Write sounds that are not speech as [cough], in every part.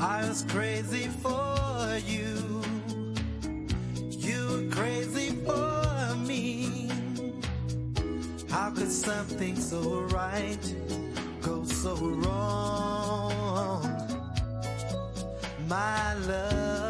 I was crazy for you. You were crazy for me. How could something so right go so wrong? My love.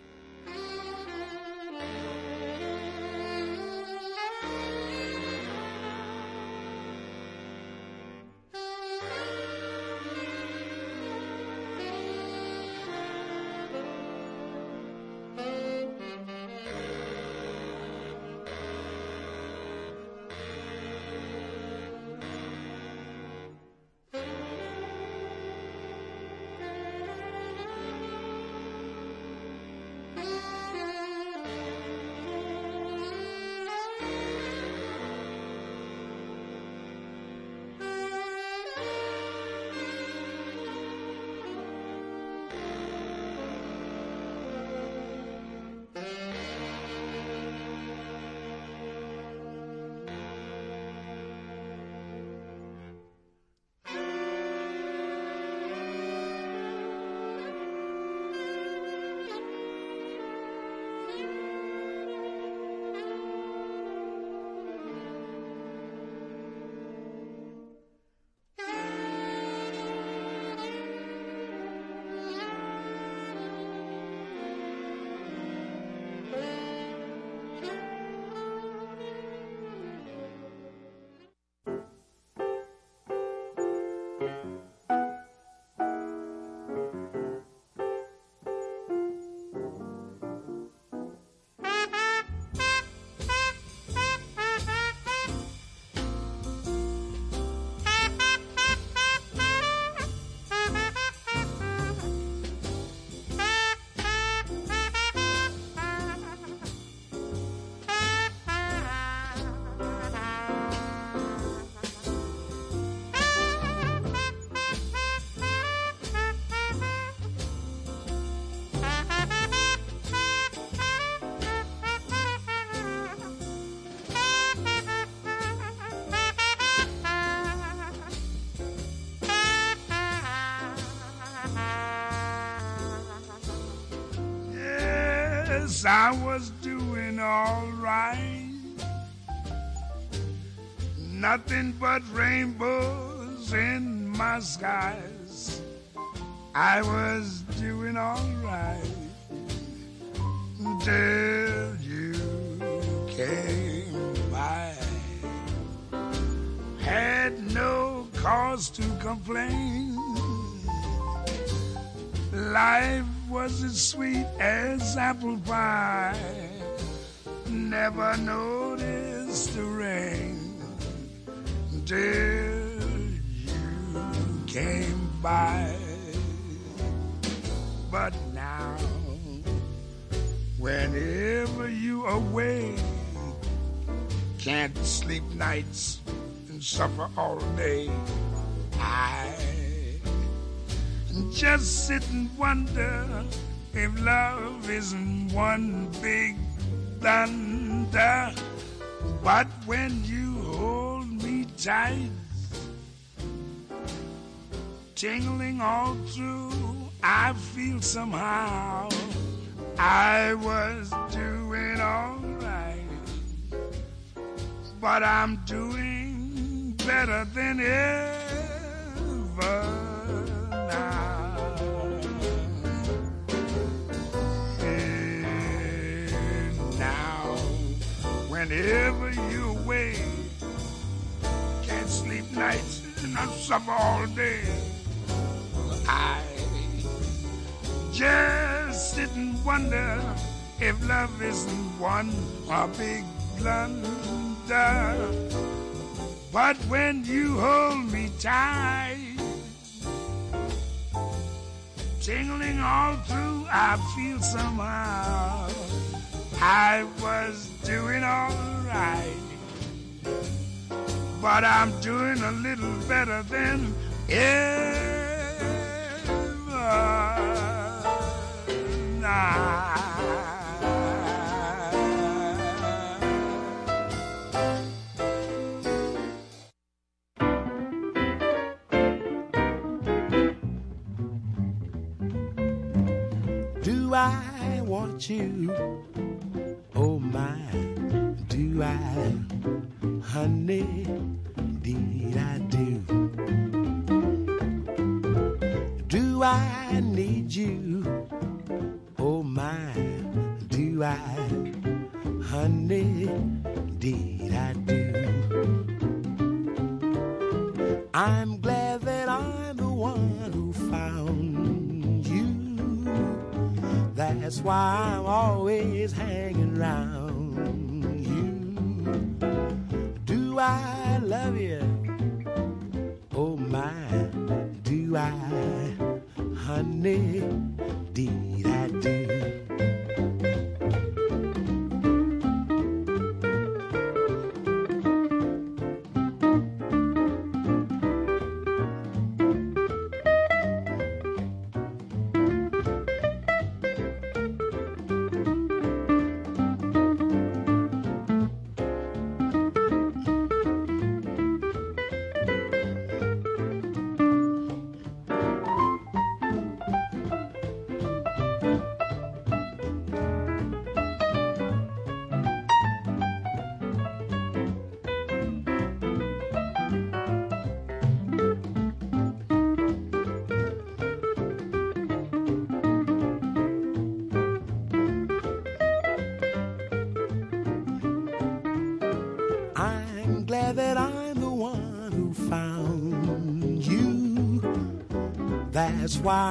Yes, I was doing all right. Nothing but rainbows in my skies. I was apple pie. Never noticed the rain till you came by. But now, whenever you away, can't sleep nights and suffer all day. I just sit and wonder if love isn't one big thunder. But when you hold me tight, tingling all through, I feel somehow I was doing all right. But I'm doing better than ever whenever you're away, can't sleep nights and I suffer all day. I just sit and wonder if love isn't one a big blunder. But when you hold me tight, tingling all through, I feel somehow I was doing all right. But I'm doing a little better than ever. Do I want you? Honey? Did I do? Do I need you? Oh my, do I, honey? Did I do? I'm glad that I'm the one who found you. That's why I'm always hanging around That's why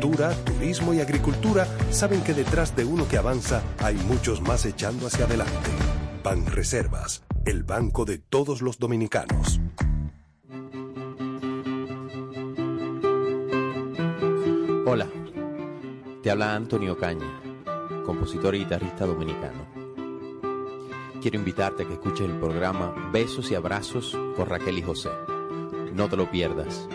turismo y agricultura saben que detrás de uno que avanza hay muchos más echando hacia adelante. Banreservas, el banco de todos los dominicanos. Hola, te habla Antonio Caña, compositor y guitarrista dominicano. Quiero invitarte a que escuches el programa Besos y Abrazos con Raquel y José. No te lo pierdas.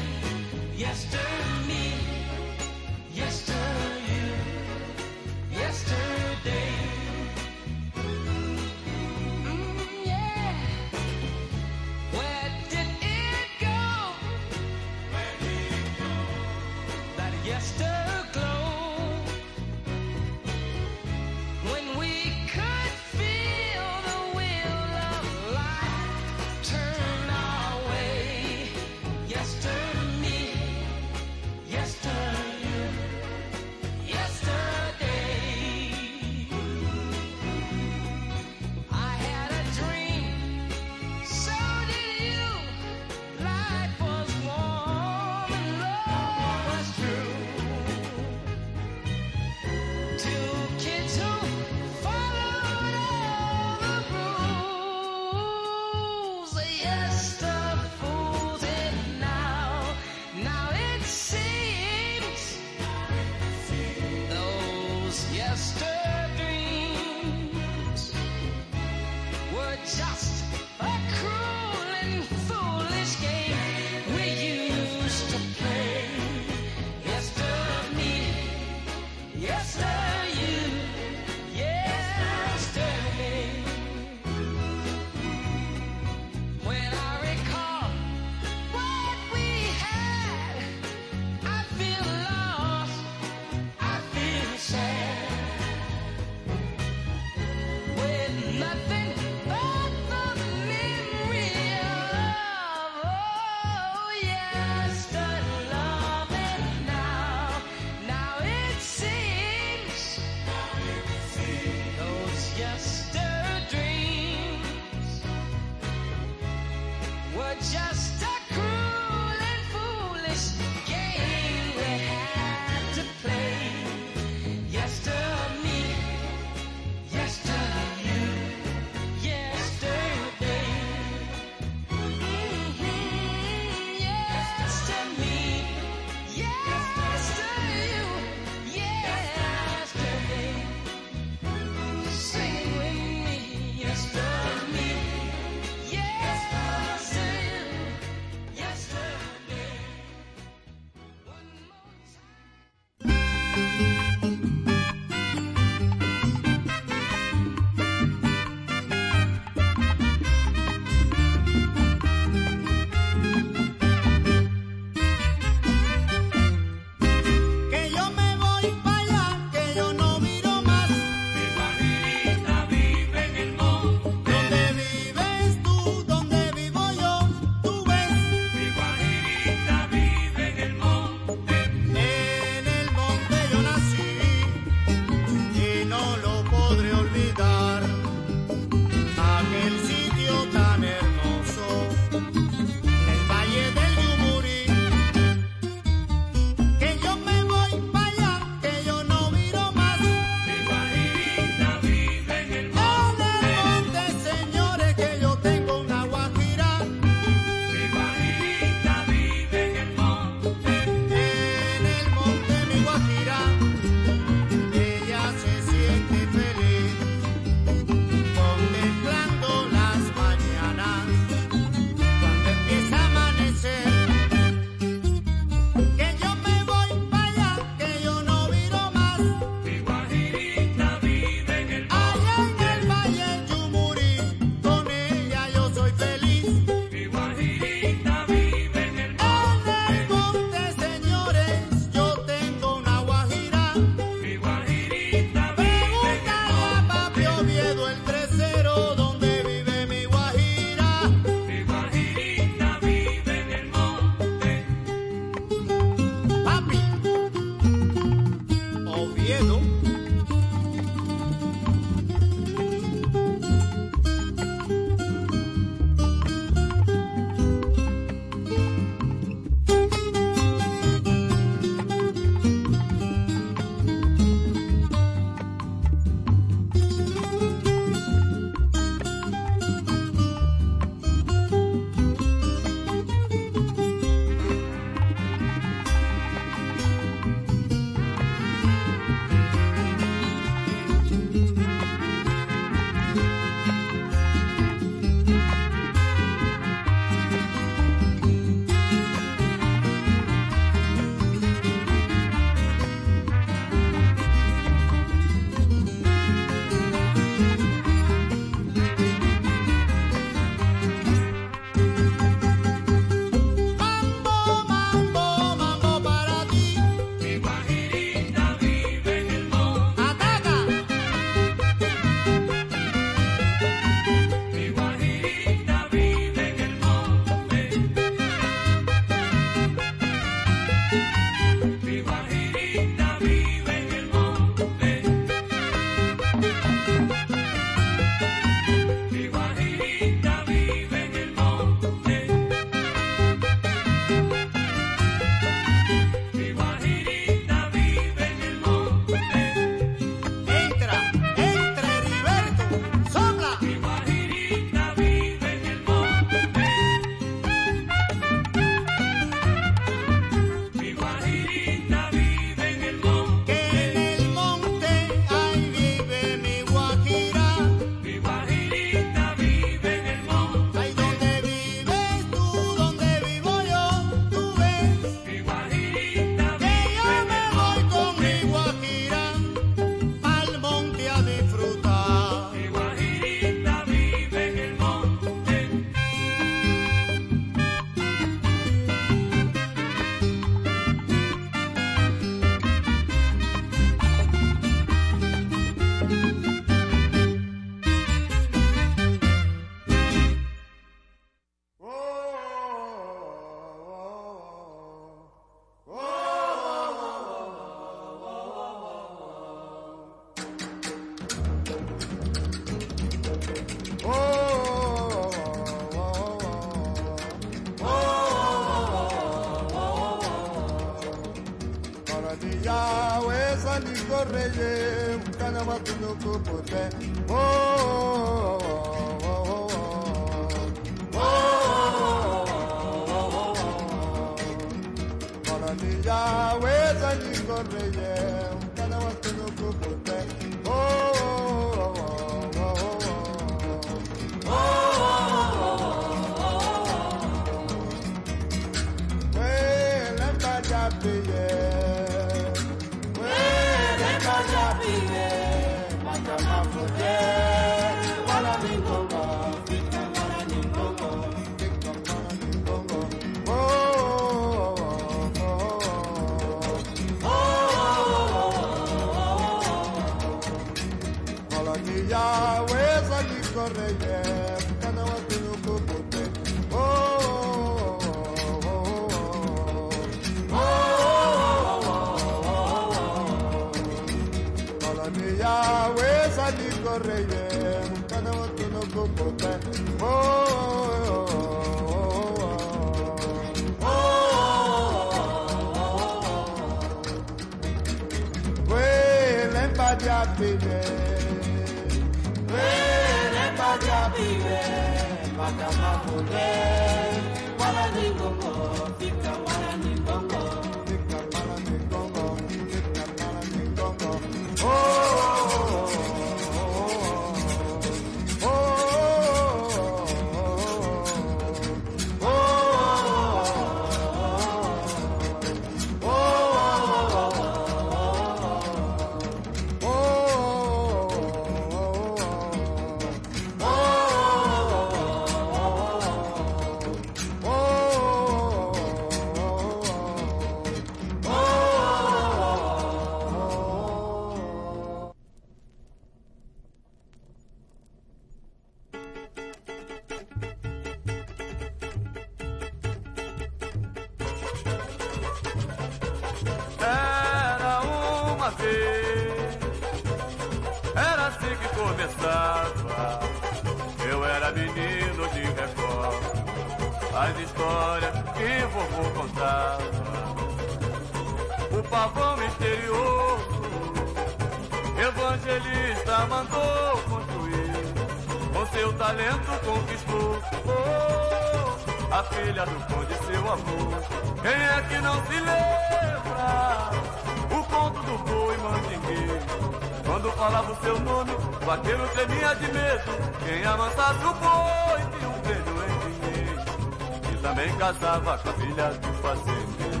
casava com a filha do fazendeiro.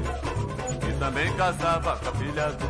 E também casava com a filha do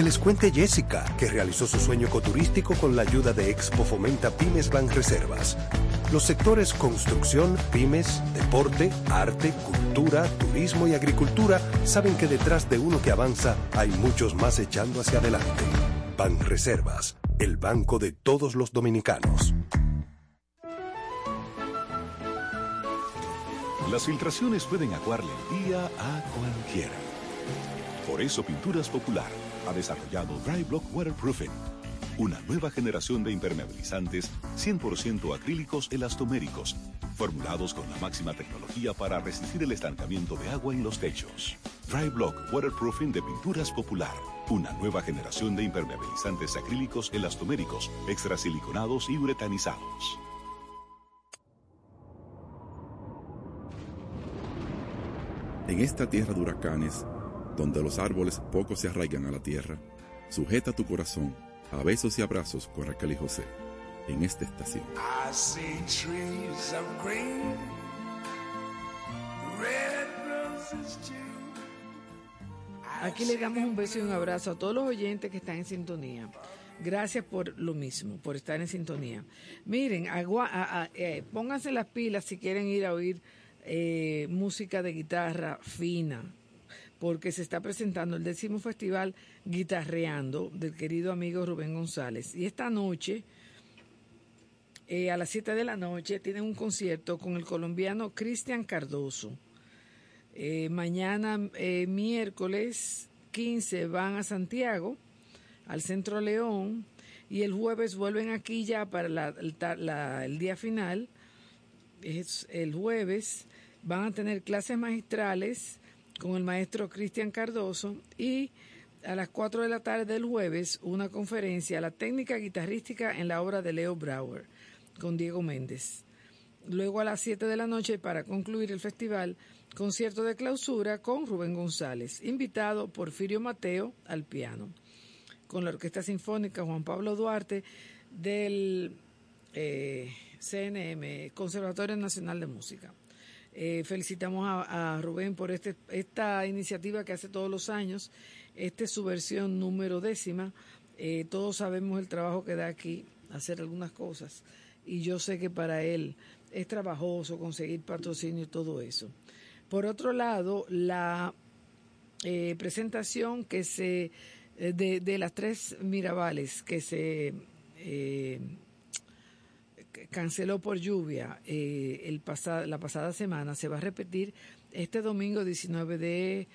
Que les cuente Jessica, que realizó su sueño ecoturístico con la ayuda de Expo Fomenta Pymes Banreservas. Los sectores construcción, pymes, deporte, arte, cultura, turismo y agricultura saben que detrás de uno que avanza hay muchos más echando hacia adelante. Banreservas, el banco de todos los dominicanos. Las filtraciones pueden aguarle el día a cualquiera. Por eso Pinturas Popular ha desarrollado Dry Block Waterproofing, una nueva generación de impermeabilizantes 100% acrílicos elastoméricos, formulados con la máxima tecnología para resistir el estancamiento de agua en los techos. Dry Block Waterproofing de Pinturas Popular, una nueva generación de impermeabilizantes acrílicos elastoméricos, extrasiliconados y uretanizados. En esta tierra de huracanes, donde los árboles poco se arraigan a la tierra, sujeta tu corazón a besos y abrazos con Raquel y José en esta estación. I see trees of green, red roses too. Aquí le damos un beso y un abrazo a todos los oyentes que están en sintonía. Gracias por lo mismo, por estar en sintonía. Miren, agua- a- a- eh, pónganse las pilas si quieren ir a oír eh, música de guitarra fina, porque se está presentando el décimo festival Guitarreando del querido amigo Rubén González. Y esta noche, eh, a las 7 de la noche, tienen un concierto con el colombiano Cristian Cardoso. Eh, mañana, eh, miércoles 15, van a Santiago, al Centro León, y el jueves vuelven aquí ya para el la- el día final. Es el jueves van a tener clases magistrales con el maestro Cristian Cardoso y a las 4 de la tarde del jueves una conferencia, la técnica guitarrística en la obra de Leo Brauer, con Diego Méndez. Luego a las 7 de la noche, para concluir el festival, concierto de clausura con Rubén González, invitado Porfirio Mateo al piano, con la Orquesta Sinfónica Juan Pablo Duarte del eh, CNM, Conservatorio Nacional de Música. Eh, felicitamos a, Rubén por este, esta iniciativa que hace todos los años. Esta es su versión número décima. Eh, todos sabemos el trabajo que da aquí hacer algunas cosas. Y yo sé que para él es trabajoso conseguir patrocinio y todo eso. Por otro lado, la eh, presentación que se eh, de, de las tres Mirabales que se canceló por lluvia eh, el pasa- la pasada semana se va a repetir este domingo 19 de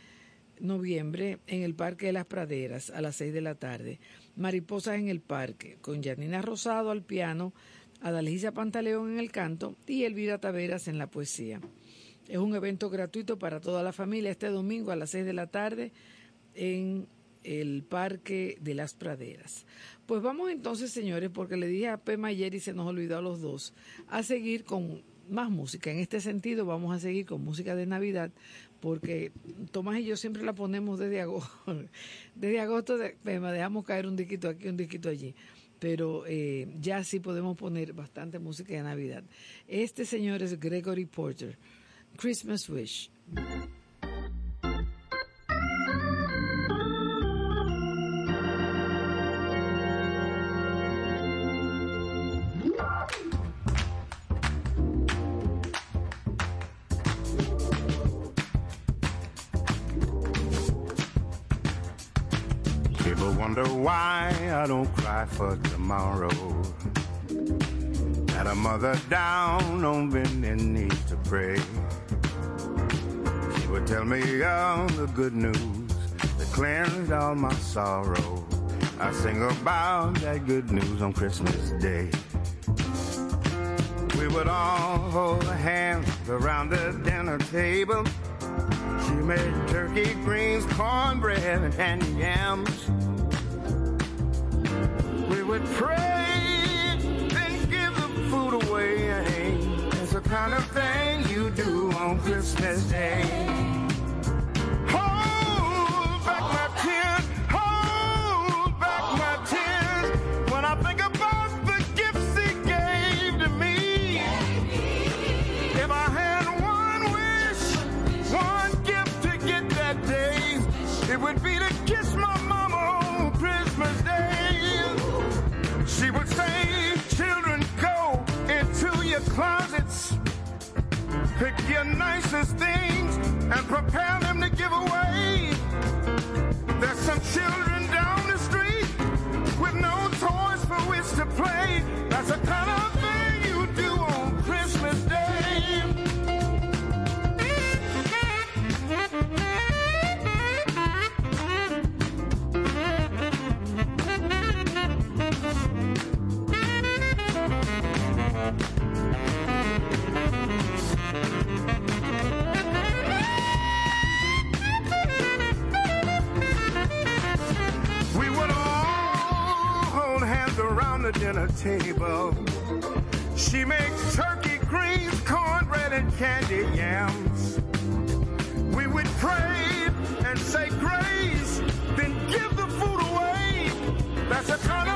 noviembre en el Parque de las Praderas a las 6 de la tarde. Mariposas en el Parque, con Janina Rosado al piano, Adalgisa Pantaleón en el canto y Elvira Taveras en la poesía. Es un evento gratuito para toda la familia este domingo a las 6 de la tarde en el Parque de las Praderas. Pues vamos entonces, señores, porque le dije a Pema ayer y se nos olvidó a los dos, a seguir con más música. En este sentido, vamos a seguir con música de Navidad, porque Tomás y yo siempre la ponemos desde agosto. [laughs] Desde agosto, de, Pema, dejamos caer un disquito aquí, un disquito allí. Pero eh, ya sí podemos poner bastante música de Navidad. Este señor es Gregory Porter, Christmas Wish. People wonder why I don't cry for tomorrow. Got a mother down on bending knees to pray. She would tell me all the good news that cleansed all my sorrow. I sing about that good news on Christmas Day. We would all hold hands around the dinner table. She made turkey, greens, cornbread, and yams. Would pray, then give the food away. It's the kind of thing you do on Christmas Day. Pick your nicest things and prepare them to give away. There's some children down the street with no toys for which to play. That's the kind of the dinner table. She makes turkey, greens, cornbread, and candy yams. We would pray and say grace, then give the food away. That's the kind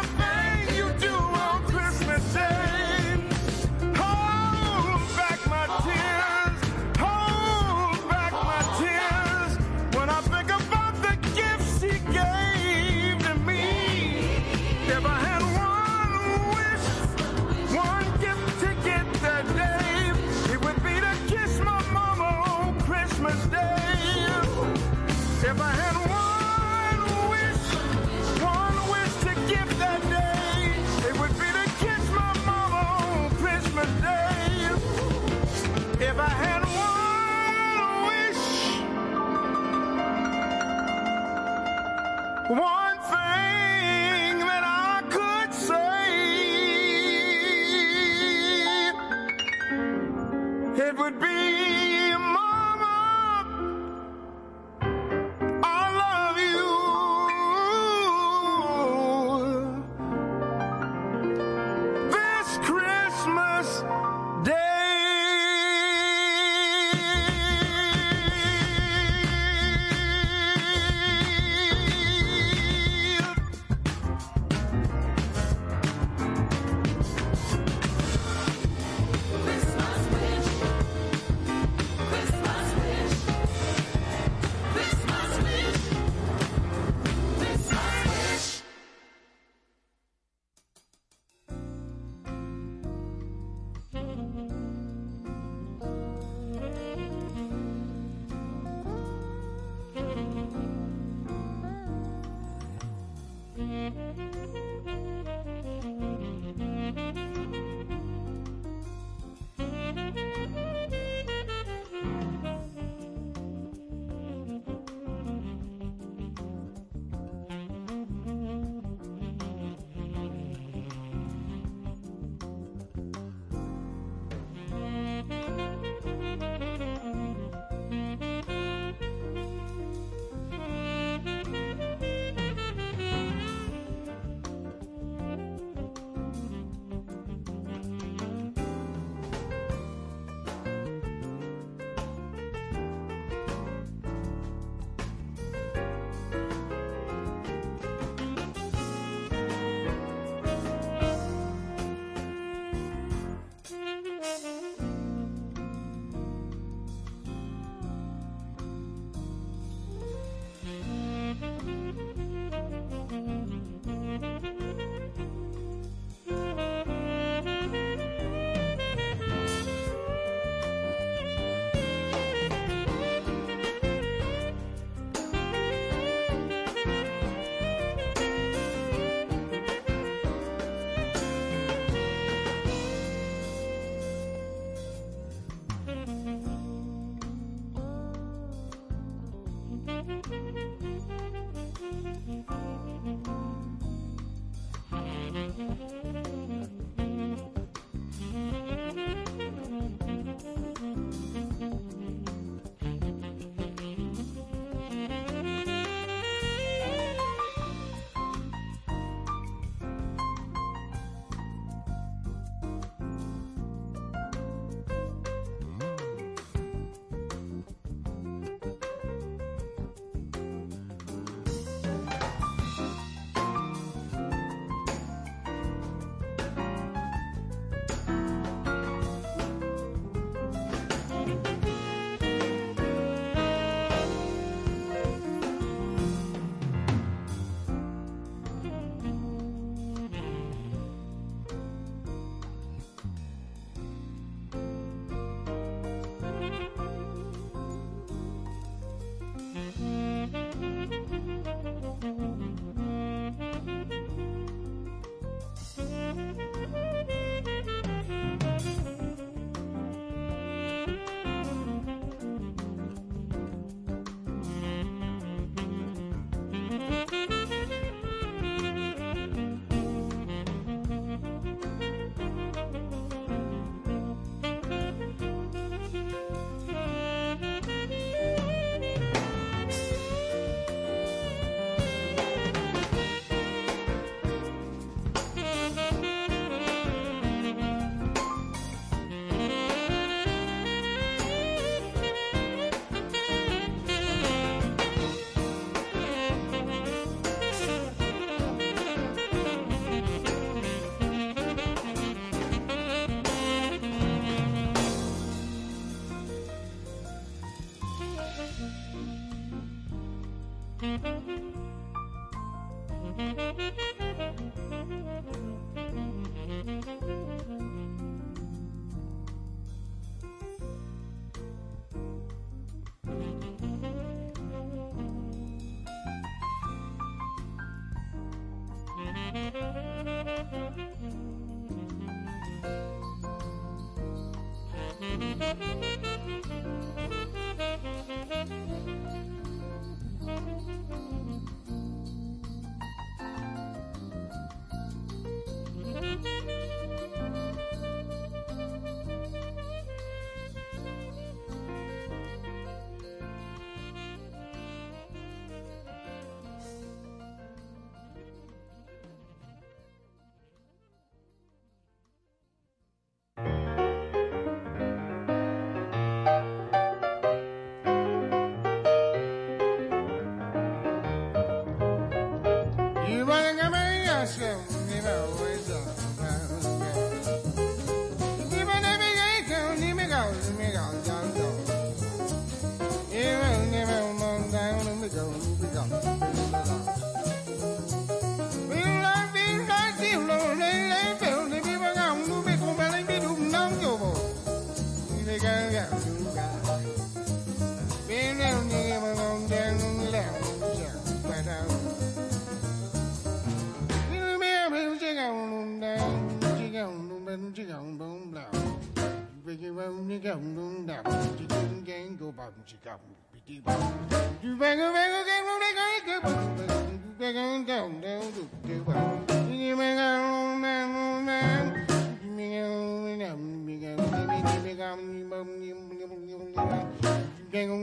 Tengo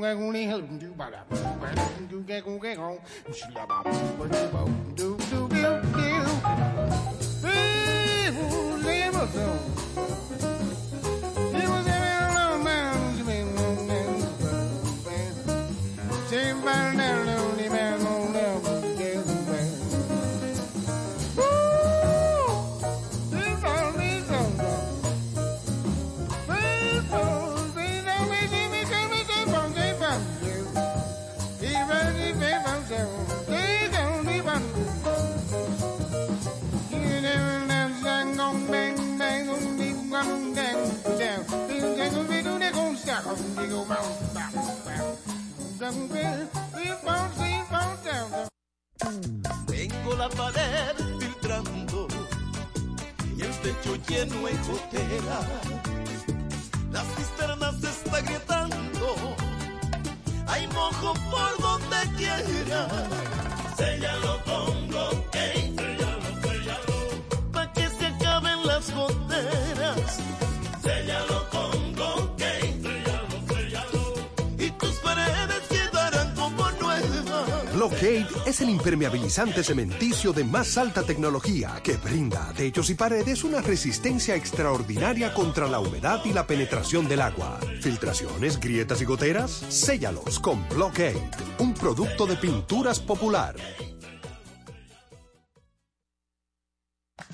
impermeabilizante cementicio de más alta tecnología que brinda a techos y paredes una resistencia extraordinaria contra la humedad y la penetración del agua. Filtraciones, grietas y goteras, séllalos con Blockade, un producto de pinturas popular.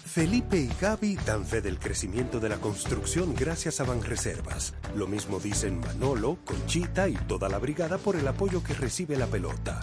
Felipe y Gaby dan fe del crecimiento de la construcción gracias a Banreservas. Lo mismo dicen Manolo, Conchita y toda la brigada por el apoyo que recibe la pelota.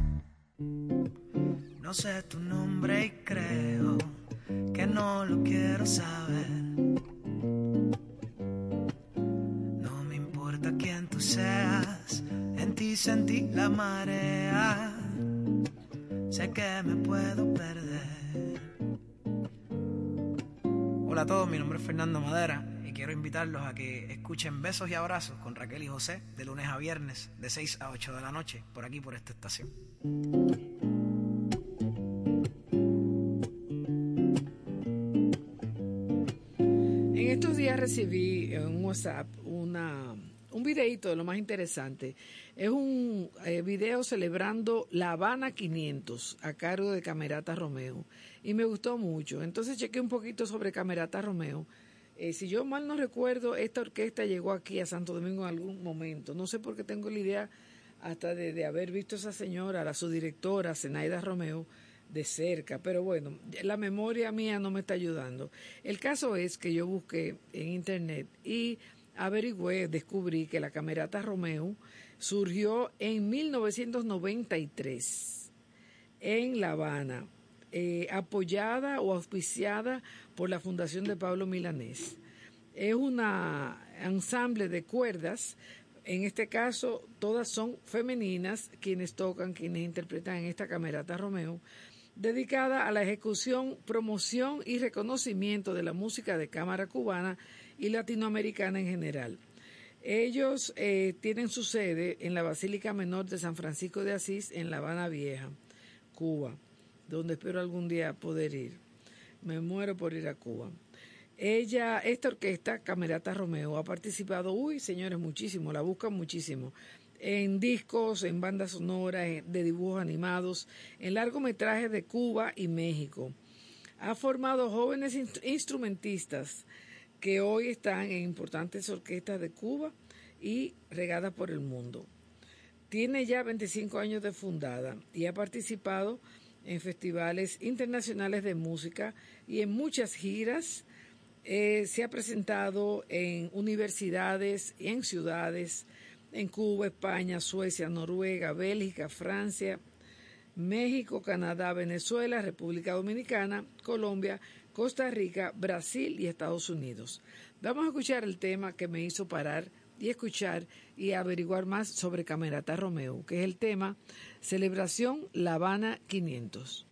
No sé tu nombre y creo que no lo quiero saber. No me importa quién tú seas, en ti sentí la marea. Sé que me puedo perder. Hola a todos, mi nombre es Fernando Madera y quiero invitarlos a que escuchen Besos y Abrazos con Raquel y José de lunes a viernes de 6 a 8 de la noche por aquí por esta estación. Recibí en un WhatsApp una, un videito de lo más interesante. Es un eh, video celebrando La Habana 500 a cargo de Camerata Romeo y me gustó mucho. Entonces chequé un poquito sobre Camerata Romeo. Eh, si yo mal no recuerdo, esta orquesta llegó aquí a Santo Domingo en algún momento. No sé por qué tengo la idea hasta de, de haber visto a esa señora, la su directora, Zenaida Romeo, de cerca, pero bueno, la memoria mía no me está ayudando. El caso es que yo busqué en internet y averigüé, descubrí que la Camerata Romeo surgió en 1993 en La Habana, eh, apoyada o auspiciada por la Fundación de Pablo Milanés. Es una ensamble de cuerdas, en este caso todas son femeninas quienes tocan, quienes interpretan en esta Camerata Romeo, dedicada a la ejecución, promoción y reconocimiento de la música de cámara cubana y latinoamericana en general. Ellos eh, tienen su sede en la Basílica Menor de San Francisco de Asís, en La Habana Vieja, Cuba, donde espero algún día poder ir. Me muero por ir a Cuba. Ella, esta orquesta, Camerata Romeo, ha participado, uy, señores, muchísimo, la buscan muchísimo, en discos, en bandas sonoras, en- de dibujos animados, en largometrajes de Cuba y México. Ha formado jóvenes instru- instrumentistas que hoy están en importantes orquestas de Cuba y regadas por el mundo. Tiene ya 25 años de fundada y ha participado en festivales internacionales de música y en muchas giras. Eh, se ha presentado en universidades y en ciudades en Cuba, España, Suecia, Noruega, Bélgica, Francia, México, Canadá, Venezuela, República Dominicana, Colombia, Costa Rica, Brasil y Estados Unidos. Vamos a escuchar el tema que me hizo parar y escuchar y averiguar más sobre Camerata Romeo, que es el tema Celebración La Habana 500.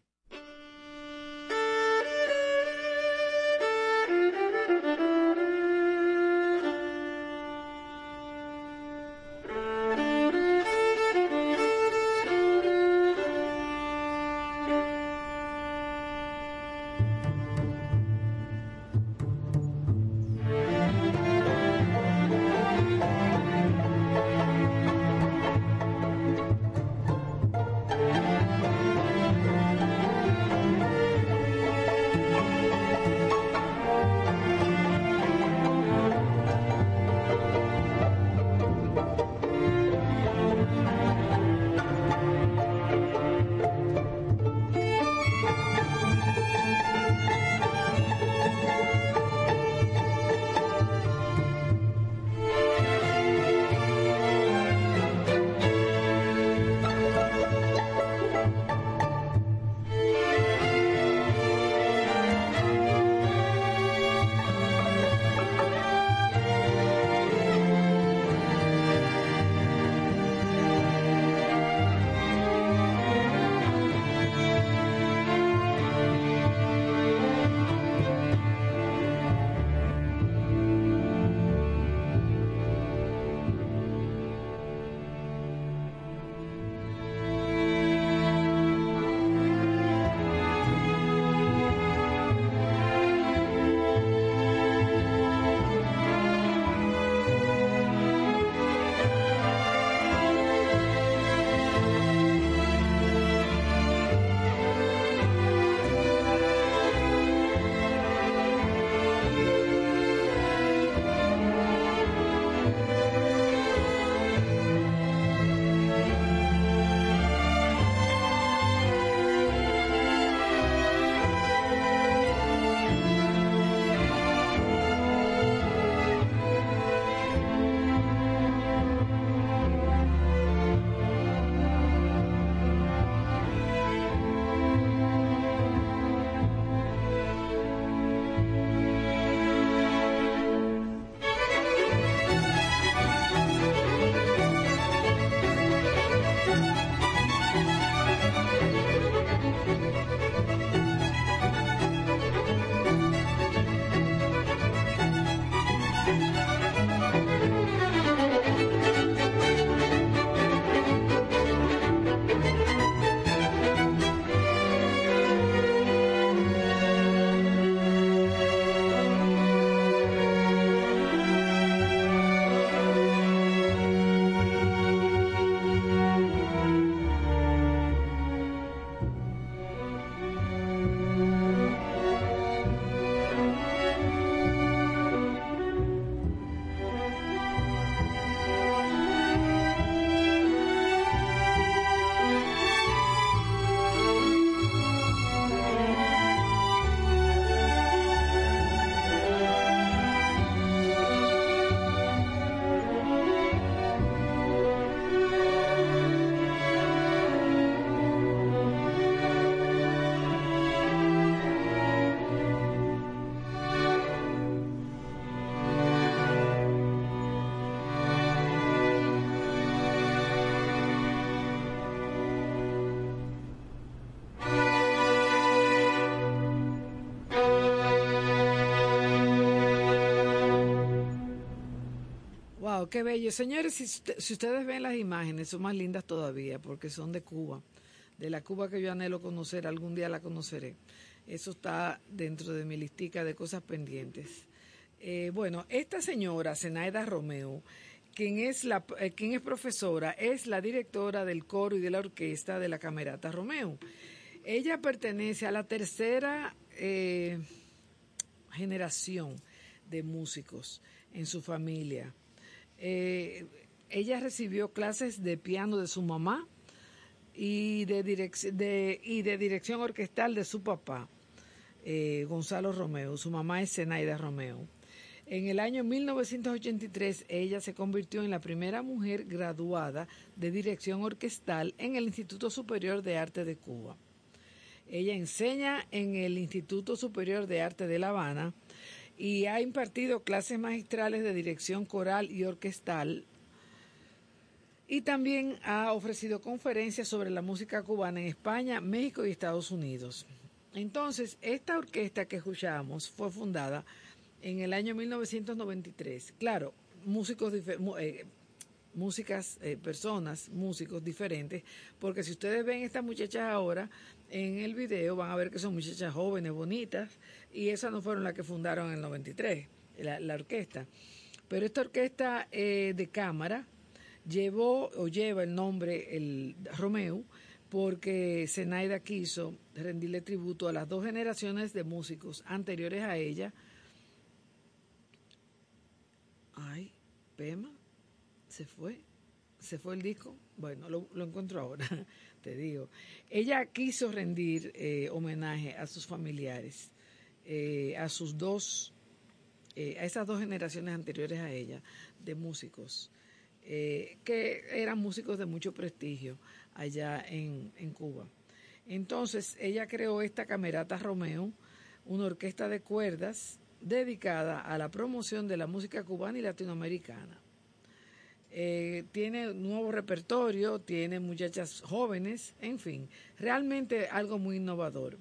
Qué bello. Señores, si ustedes ven las imágenes, son más lindas todavía porque son de Cuba, de la Cuba que yo anhelo conocer, algún día la conoceré. Eso está dentro de mi listica de cosas pendientes. Eh, bueno, esta señora, Zenaida Romeo, quien es, la, eh, quien es profesora, es la directora del coro y de la orquesta de la Camerata Romeo. Ella pertenece a la tercera eh, generación de músicos en su familia. Eh, ella recibió clases de piano de su mamá y de, y de dirección orquestal de su papá, eh, Gonzalo Romeo. Su mamá es Zenaida Romeo. En el año 1983, ella se convirtió en la primera mujer graduada de dirección orquestal en el Instituto Superior de Arte de Cuba. Ella enseña en el Instituto Superior de Arte de La Habana y ha impartido clases magistrales de dirección coral y orquestal y también ha ofrecido conferencias sobre la música cubana en España, México y Estados Unidos. Entonces, esta orquesta que escuchamos fue fundada en el año 1993. Claro, músicos eh, músicas, eh, personas, músicos diferentes, porque si ustedes ven estas muchachas ahora en el video, van a ver que son muchachas jóvenes, bonitas, y esas no fueron las que fundaron en el 93, la, orquesta. Pero esta orquesta eh, de cámara llevó o lleva el nombre el Romeo porque Zenaida quiso rendirle tributo a las dos generaciones de músicos anteriores a ella. Ay, Pema, se fue, se fue el disco. Bueno, lo, lo encuentro ahora, [laughs] te digo. Ella quiso rendir eh, homenaje a sus familiares, eh, a sus dos, eh, a esas dos generaciones anteriores a ella de músicos, que eran músicos de mucho prestigio allá en, en Cuba. Entonces, ella creó esta Camerata Romeo, una orquesta de cuerdas dedicada a la promoción de la música cubana y latinoamericana. Eh, tiene nuevo repertorio, tiene muchachas jóvenes, en fin, realmente algo muy innovador.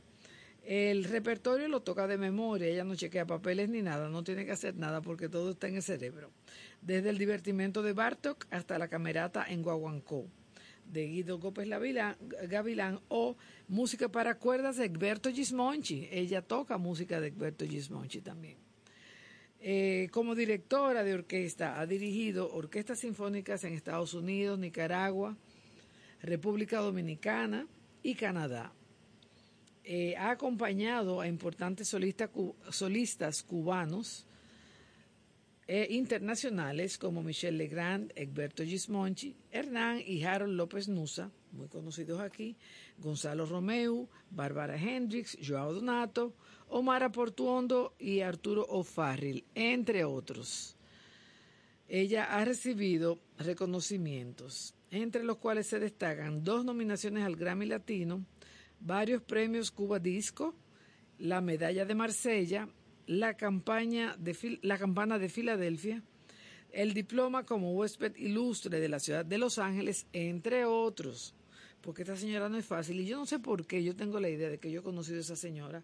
El repertorio lo toca de memoria, ella no chequea papeles ni nada, no tiene que hacer nada porque todo está en el cerebro. Desde el divertimento de Bartok hasta la camerata en Guaguancó, de Guido Gavilán, Gavilán o música para cuerdas de Egberto Gismonchi. Ella toca música de Egberto Gismonchi también. Eh, como directora de orquesta ha dirigido orquestas sinfónicas en Estados Unidos, Nicaragua, República Dominicana y Canadá. Eh, ha acompañado a importantes solistas cubanos e internacionales como Michel Legrand, Egberto Gismonchi, Hernán y Harold López Nusa, muy conocidos aquí, Gonzalo Romeu, Bárbara Hendricks, Joao Donato, Omar Portuondo y Arturo O'Farrill, entre otros. Ella ha recibido reconocimientos, entre los cuales se destacan dos nominaciones al Grammy Latino, varios premios Cuba Disco, la medalla de Marsella, la de la campana de Filadelfia, el diploma como huésped ilustre de la ciudad de Los Ángeles, entre otros. Porque esta señora no es fácil y yo no sé por qué, yo tengo la idea de que yo he conocido a esa señora.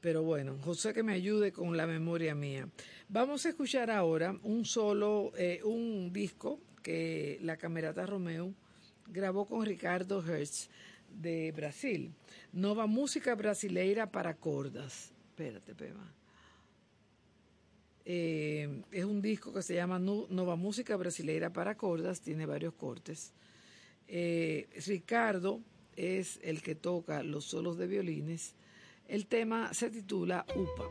Pero bueno, José que me ayude con la memoria mía. Vamos a escuchar ahora un solo, eh, un disco que la Camerata Romeo grabó con Ricardo Hertz de Brasil. Nova Música Brasileira para Cordas. Espérate, Pema. Eh, es un disco que se llama Nova Música Brasileira para Cordas, tiene varios cortes. Eh, Ricardo es el que toca los solos de violines. El tema se titula UPA.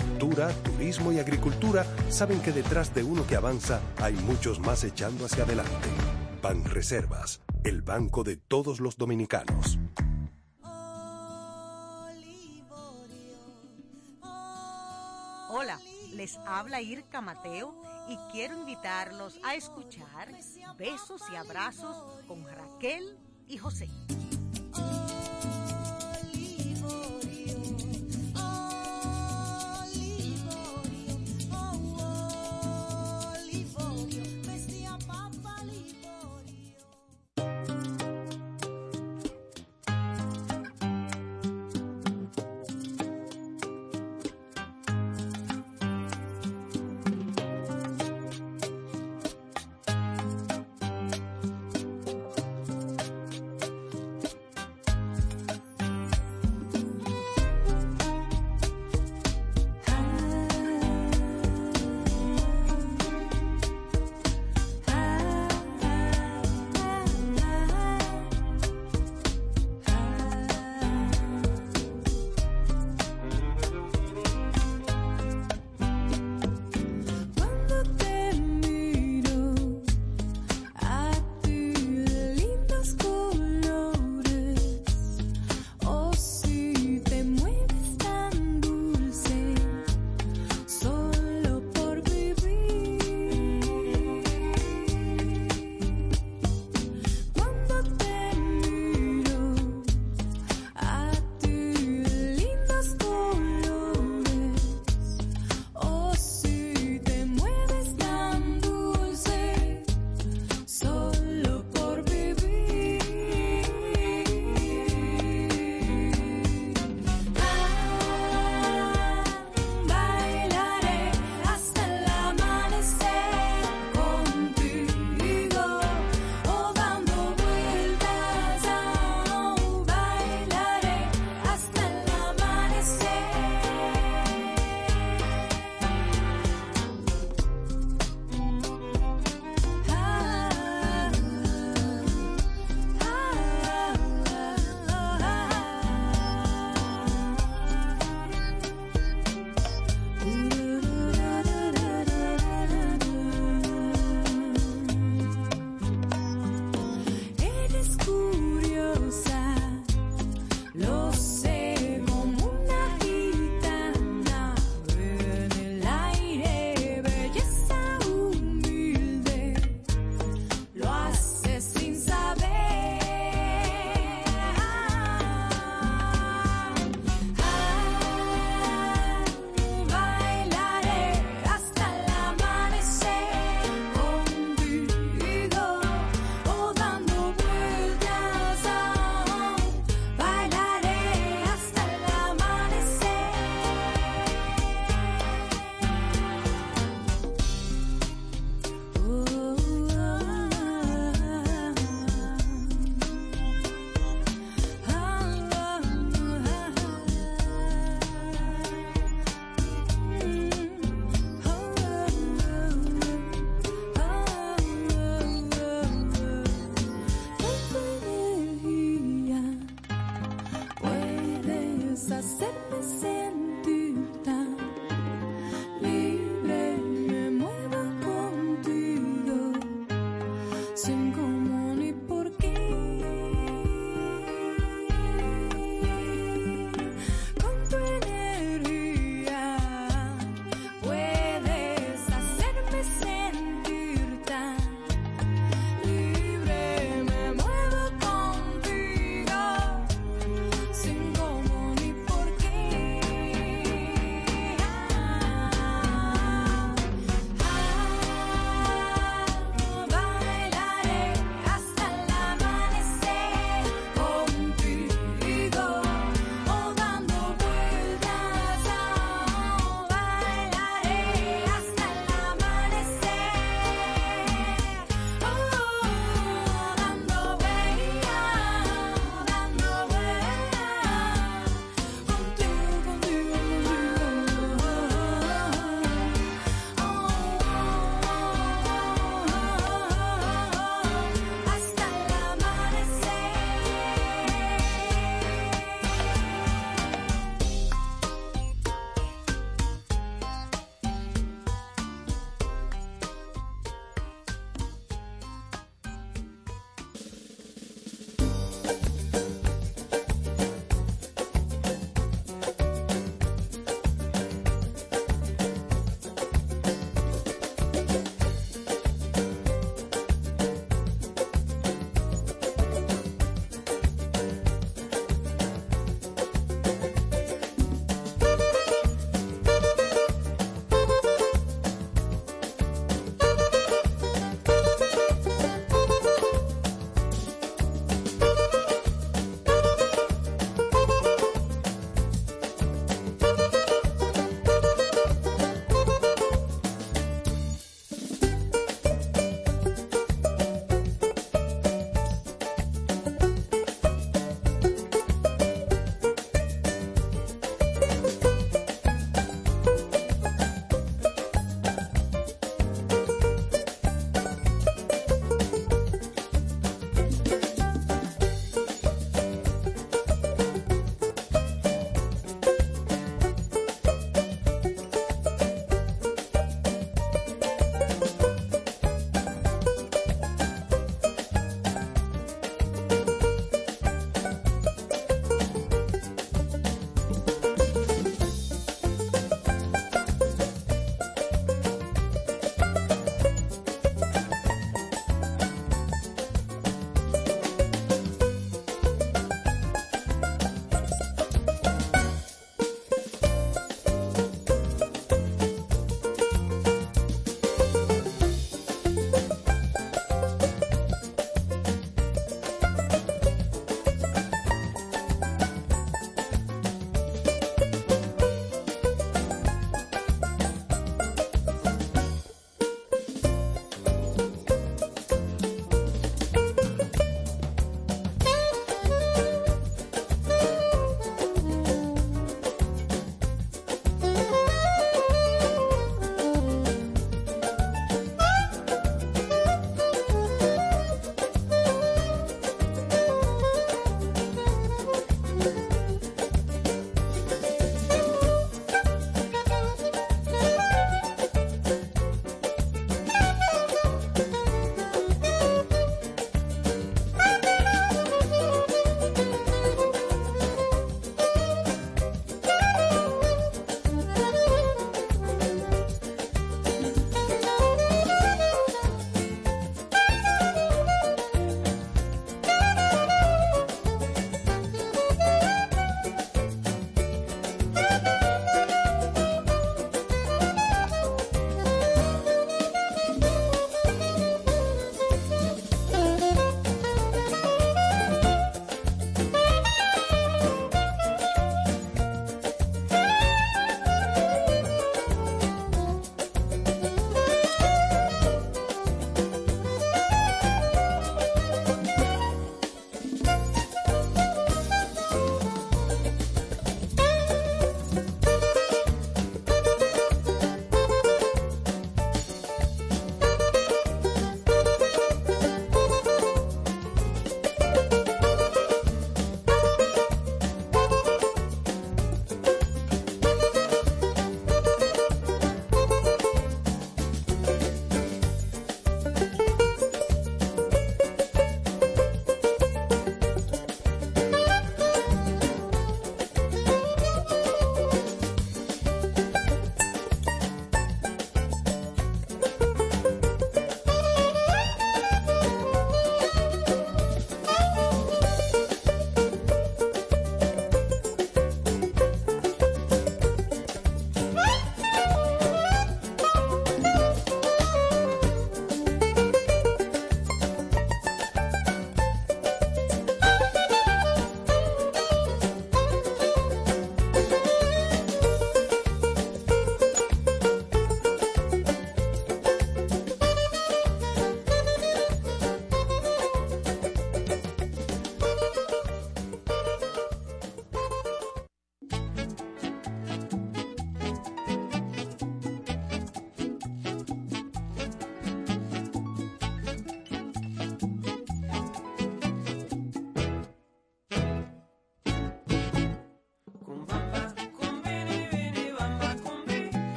turismo y agricultura saben que detrás de uno que avanza hay muchos más echando hacia adelante. Ban Reservas, el banco de todos los dominicanos. Hola, les habla Irka Mateo y quiero invitarlos a escuchar Besos y Abrazos con Raquel y José.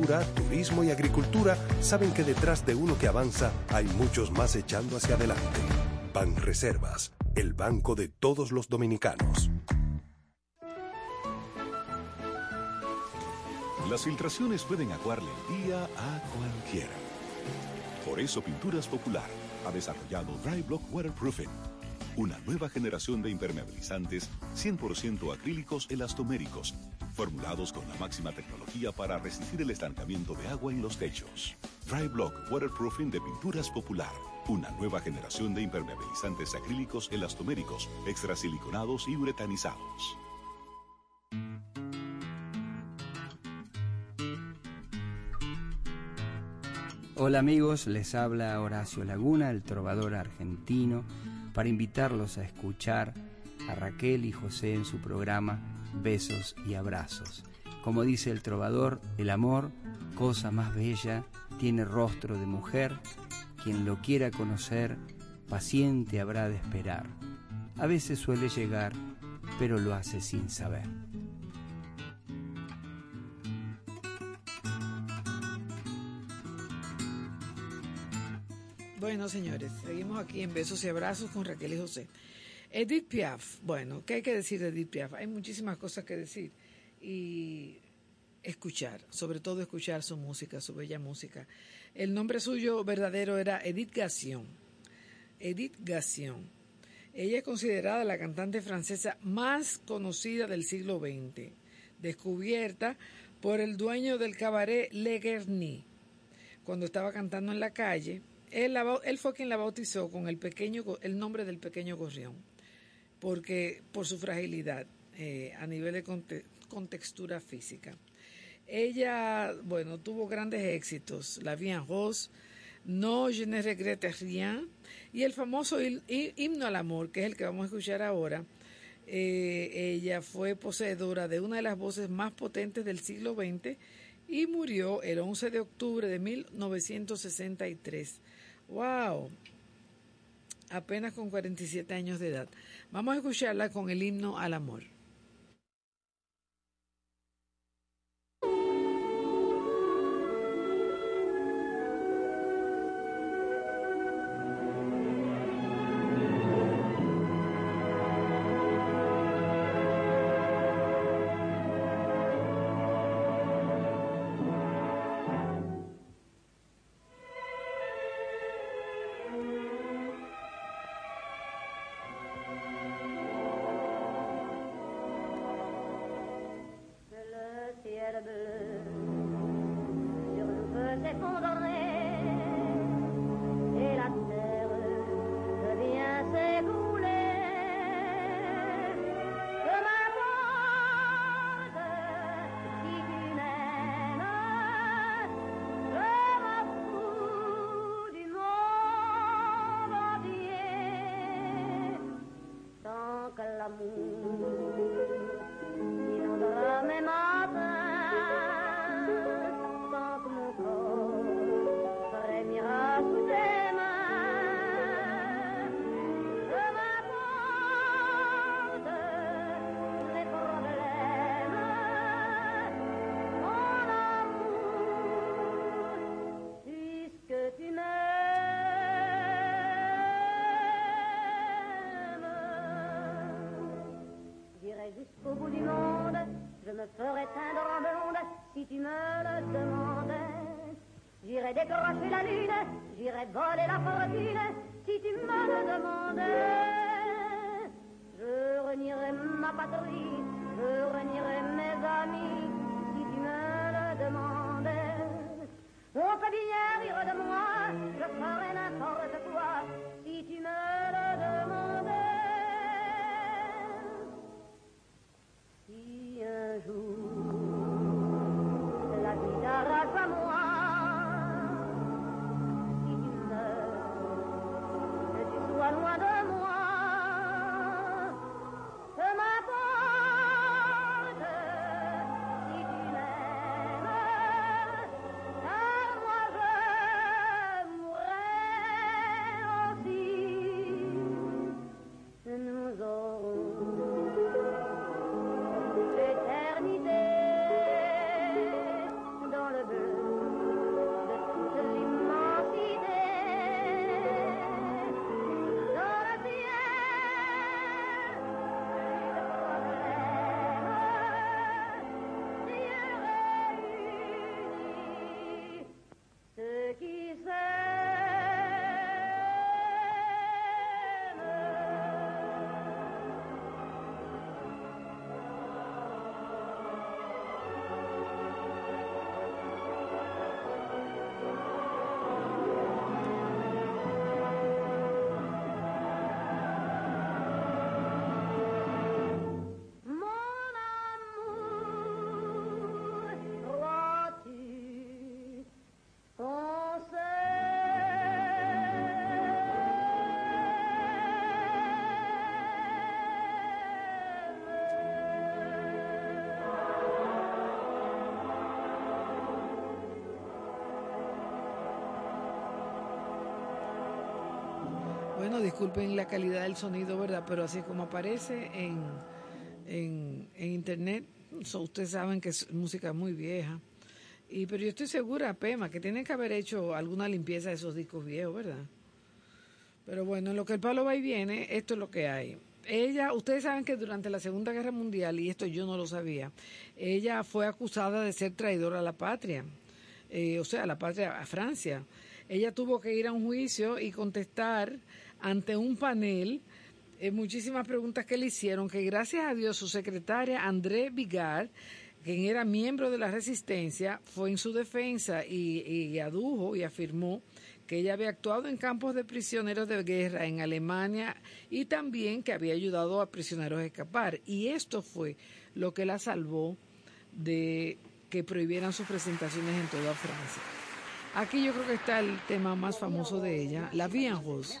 turismo y agricultura saben que detrás de uno que avanza hay muchos más echando hacia adelante. Banreservas, el banco de todos los dominicanos. Las filtraciones pueden aguarle el día a cualquiera. Por eso Pinturas Popular ha desarrollado Dry Block Waterproofing, una nueva generación de impermeabilizantes 100% acrílicos elastoméricos, formulados con la máxima tecnología para resistir el estancamiento de agua en los techos. Dry Block Waterproofing de Pinturas Popular, una nueva generación de impermeabilizantes acrílicos elastoméricos, extrasiliconados y uretanizados. Hola amigos, les habla Horacio Laguna, el trovador argentino, para invitarlos a escuchar a Raquel y José en su programa Besos y Abrazos. Como dice el trovador, el amor, cosa más bella, tiene rostro de mujer, quien lo quiera conocer, paciente habrá de esperar. A veces suele llegar, pero lo hace sin saber. Bueno, señores, seguimos aquí en Besos y Abrazos con Raquel y José. Edith Piaf, bueno, ¿qué hay que decir de Edith Piaf? Hay muchísimas cosas que decir y escuchar, sobre todo escuchar su música, su bella música. El nombre suyo verdadero era Edith Gassion. Edith Gassion. Ella es considerada la cantante francesa más conocida del siglo XX, descubierta por el dueño del cabaret Le Guerny. Cuando estaba cantando en la calle, él, fue quien la bautizó con el, pequeño, el nombre del pequeño gorrión, porque por su fragilidad eh, a nivel de conte- contextura física. Ella, bueno, tuvo grandes éxitos, La Vie en Rose, No Je ne regrette rien, y el famoso himno al amor, que es el que vamos a escuchar ahora. Eh, ella fue poseedora de una de las voces más potentes del siglo XX y murió el 11 de octubre de 1963. ¡Wow! Apenas con 47 años de edad. Vamos a escucharla con el himno al amor. Disculpen la calidad del sonido, ¿verdad? Pero así como aparece en, en, en internet, ustedes saben que es música muy vieja. Y, pero yo estoy segura, Pema, que tienen que haber hecho alguna limpieza de esos discos viejos, ¿verdad? Pero bueno, en lo que el palo va y viene, esto es lo que hay. Ella, ustedes saben que durante la Segunda Guerra Mundial, y esto yo no lo sabía, ella fue acusada de ser traidora a la patria, eh, o sea, a la patria, a Francia. Ella tuvo que ir a un juicio y contestar ante un panel eh, muchísimas preguntas que le hicieron, que gracias a Dios su secretaria André Vigar, quien era miembro de la resistencia, fue en su defensa y, y adujo y afirmó que ella había actuado en campos de prisioneros de guerra en Alemania y también que había ayudado a prisioneros a escapar. Y esto fue lo que la salvó de que prohibieran sus presentaciones en toda Francia. Aquí yo creo que está el tema más famoso de ella, La Vie en Rose.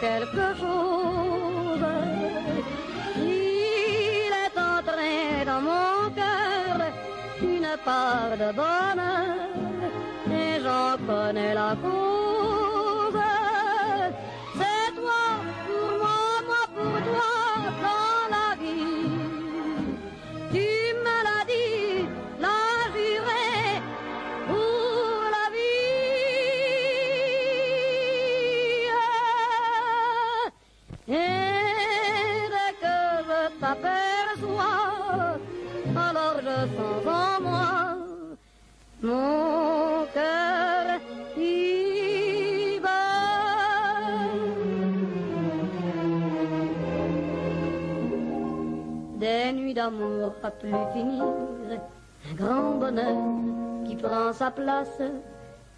Quelque chose. Il est entré dans mon cœur une part de bonheur, et j'en connais la cause. Mon cœur bat. Des nuits d'amour pas plus finir, Un grand bonheur qui prend sa place,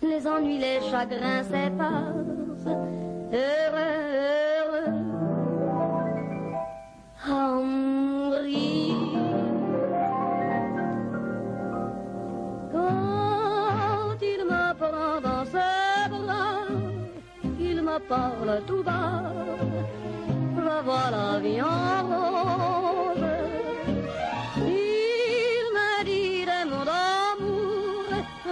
les ennuis, les chagrins s'effacent. Parle tout bas, la vie en rose. Il me dit des mots d'amour,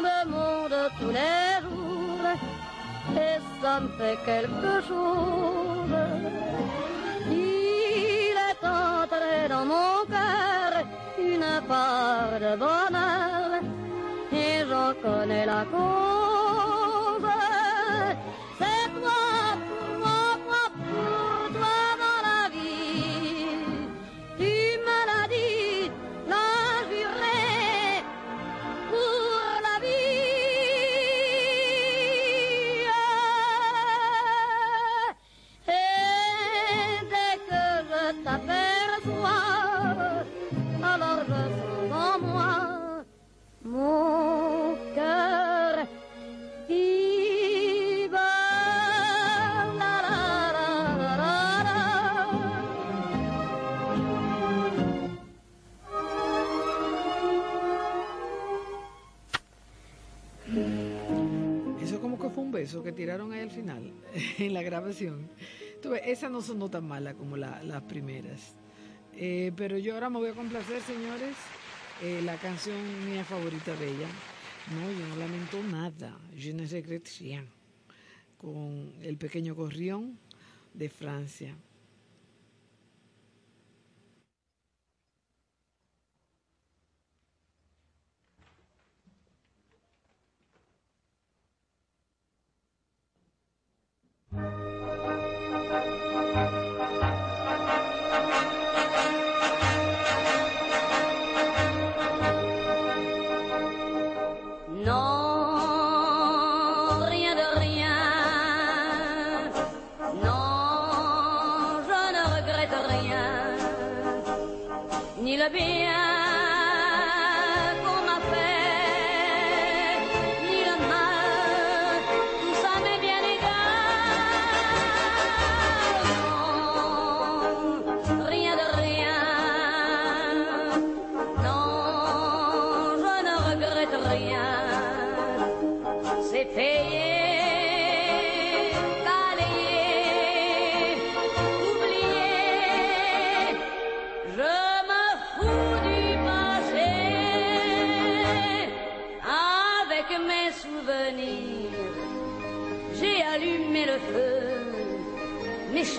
des mots de tous les jours, et ça me fait quelque chose. Il est entré dans mon cœur une part de bonheur, et j'en connais la cause. Tiraron ahí al final, [laughs] en la grabación. Esa no sonó tan mala como la- las primeras. Eh, pero yo ahora me voy a complacer, señores, eh, la canción mía favorita de ella. No, yo no lamento nada. Je ne regrette rien. Con el pequeño gorrión de Francia.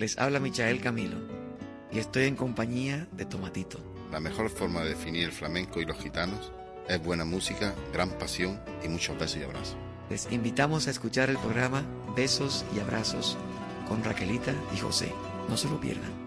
Les habla Michael Camilo. y estoy en compañía de Tomatito. La mejor forma de definir el flamenco y los gitanos es buena música, gran pasión y muchos besos y abrazos. Les invitamos a escuchar el programa Besos y Abrazos con Raquelita y José. No se lo pierdan.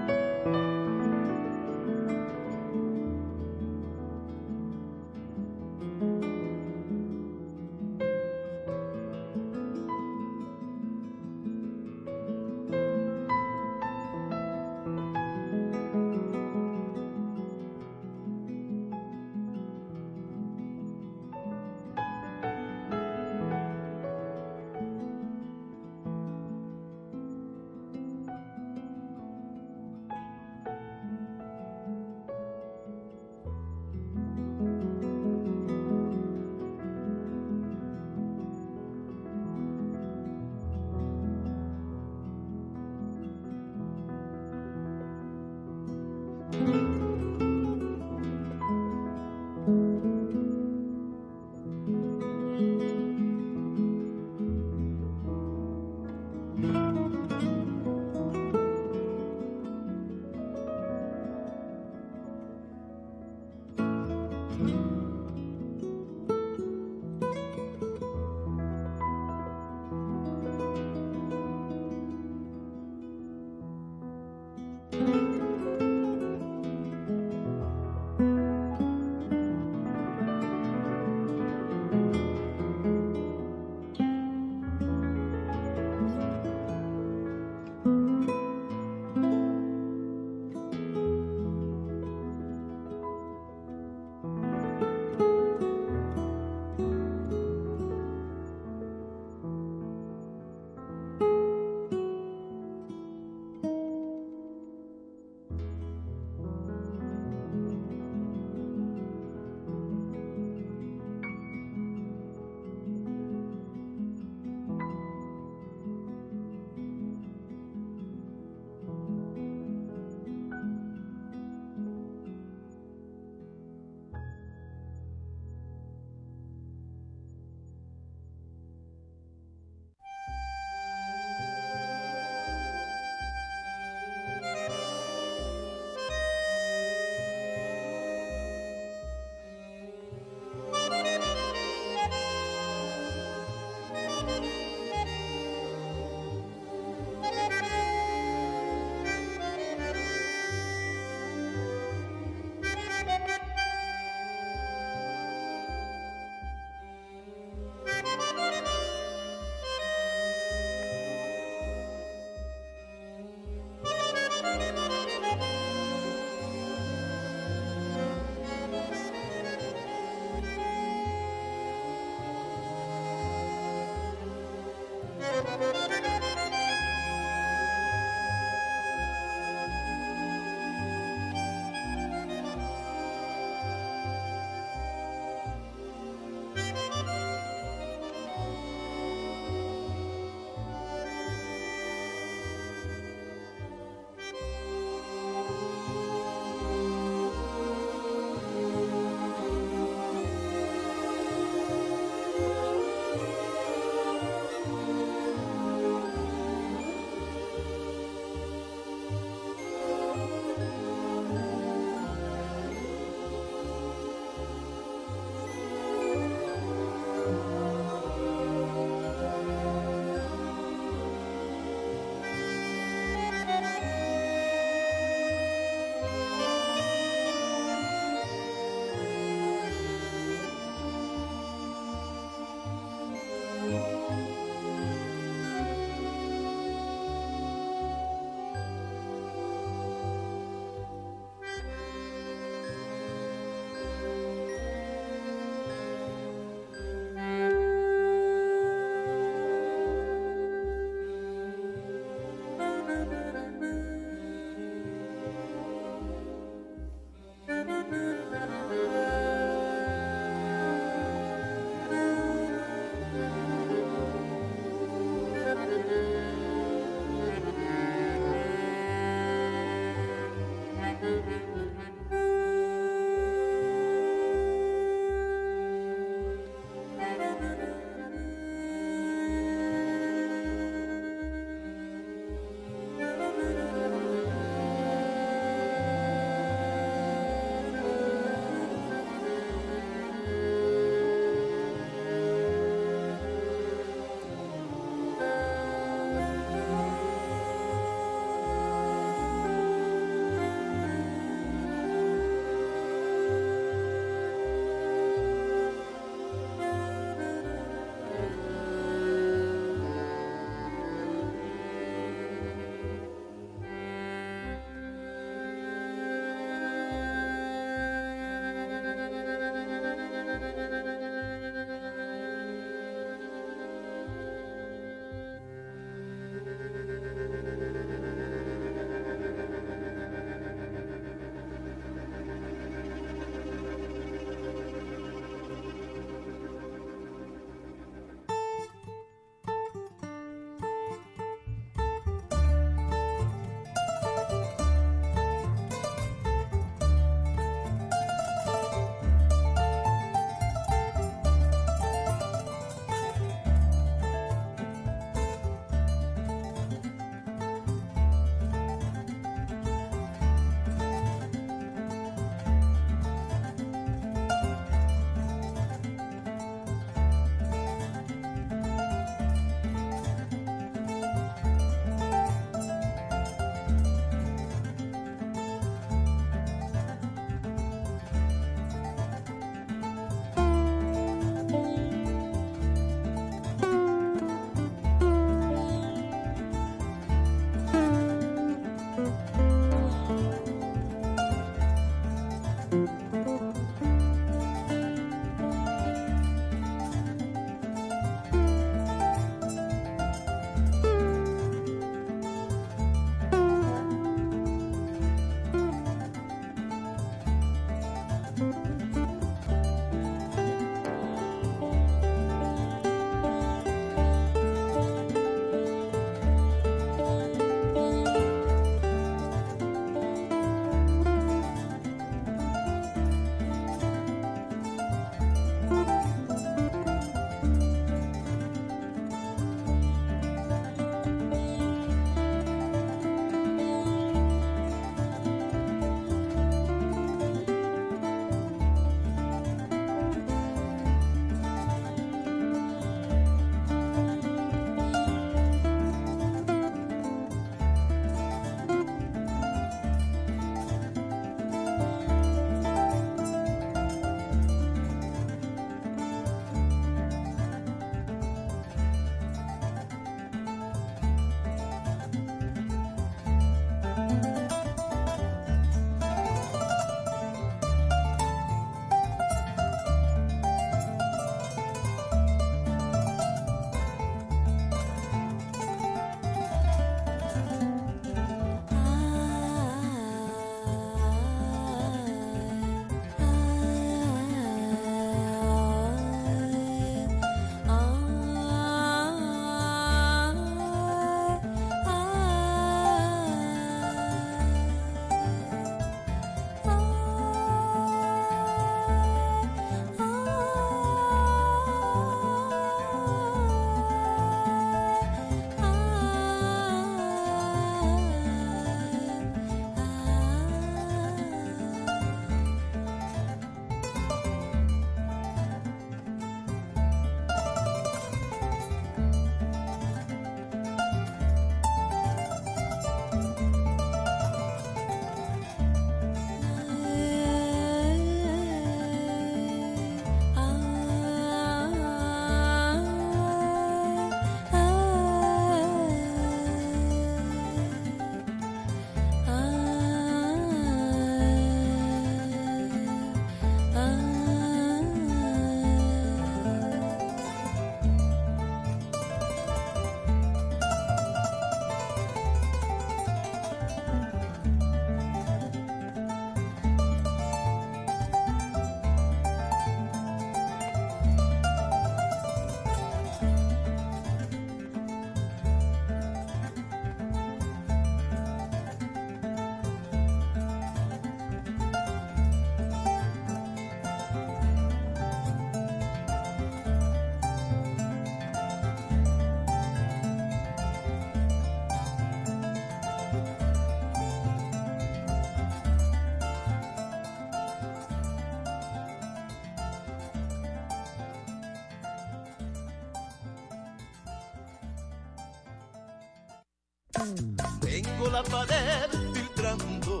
La pared filtrando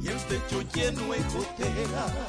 y el techo lleno de gotera.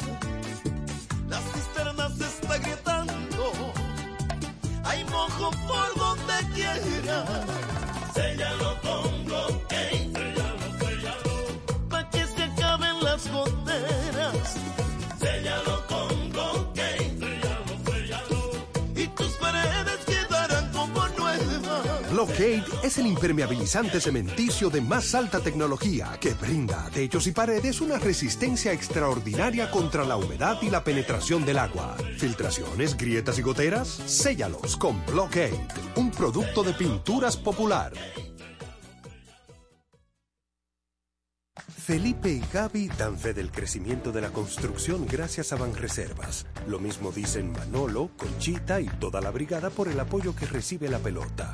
Impermeabilizante cementicio de más alta tecnología que brinda a techos y paredes una resistencia extraordinaria contra la humedad y la penetración del agua. Filtraciones, grietas y goteras, séllalos con Blockade, un producto de pinturas popular. Felipe y Gaby dan fe del crecimiento de la construcción gracias a Banreservas. Lo mismo dicen Manolo, Conchita y toda la brigada por el apoyo que recibe la pelota.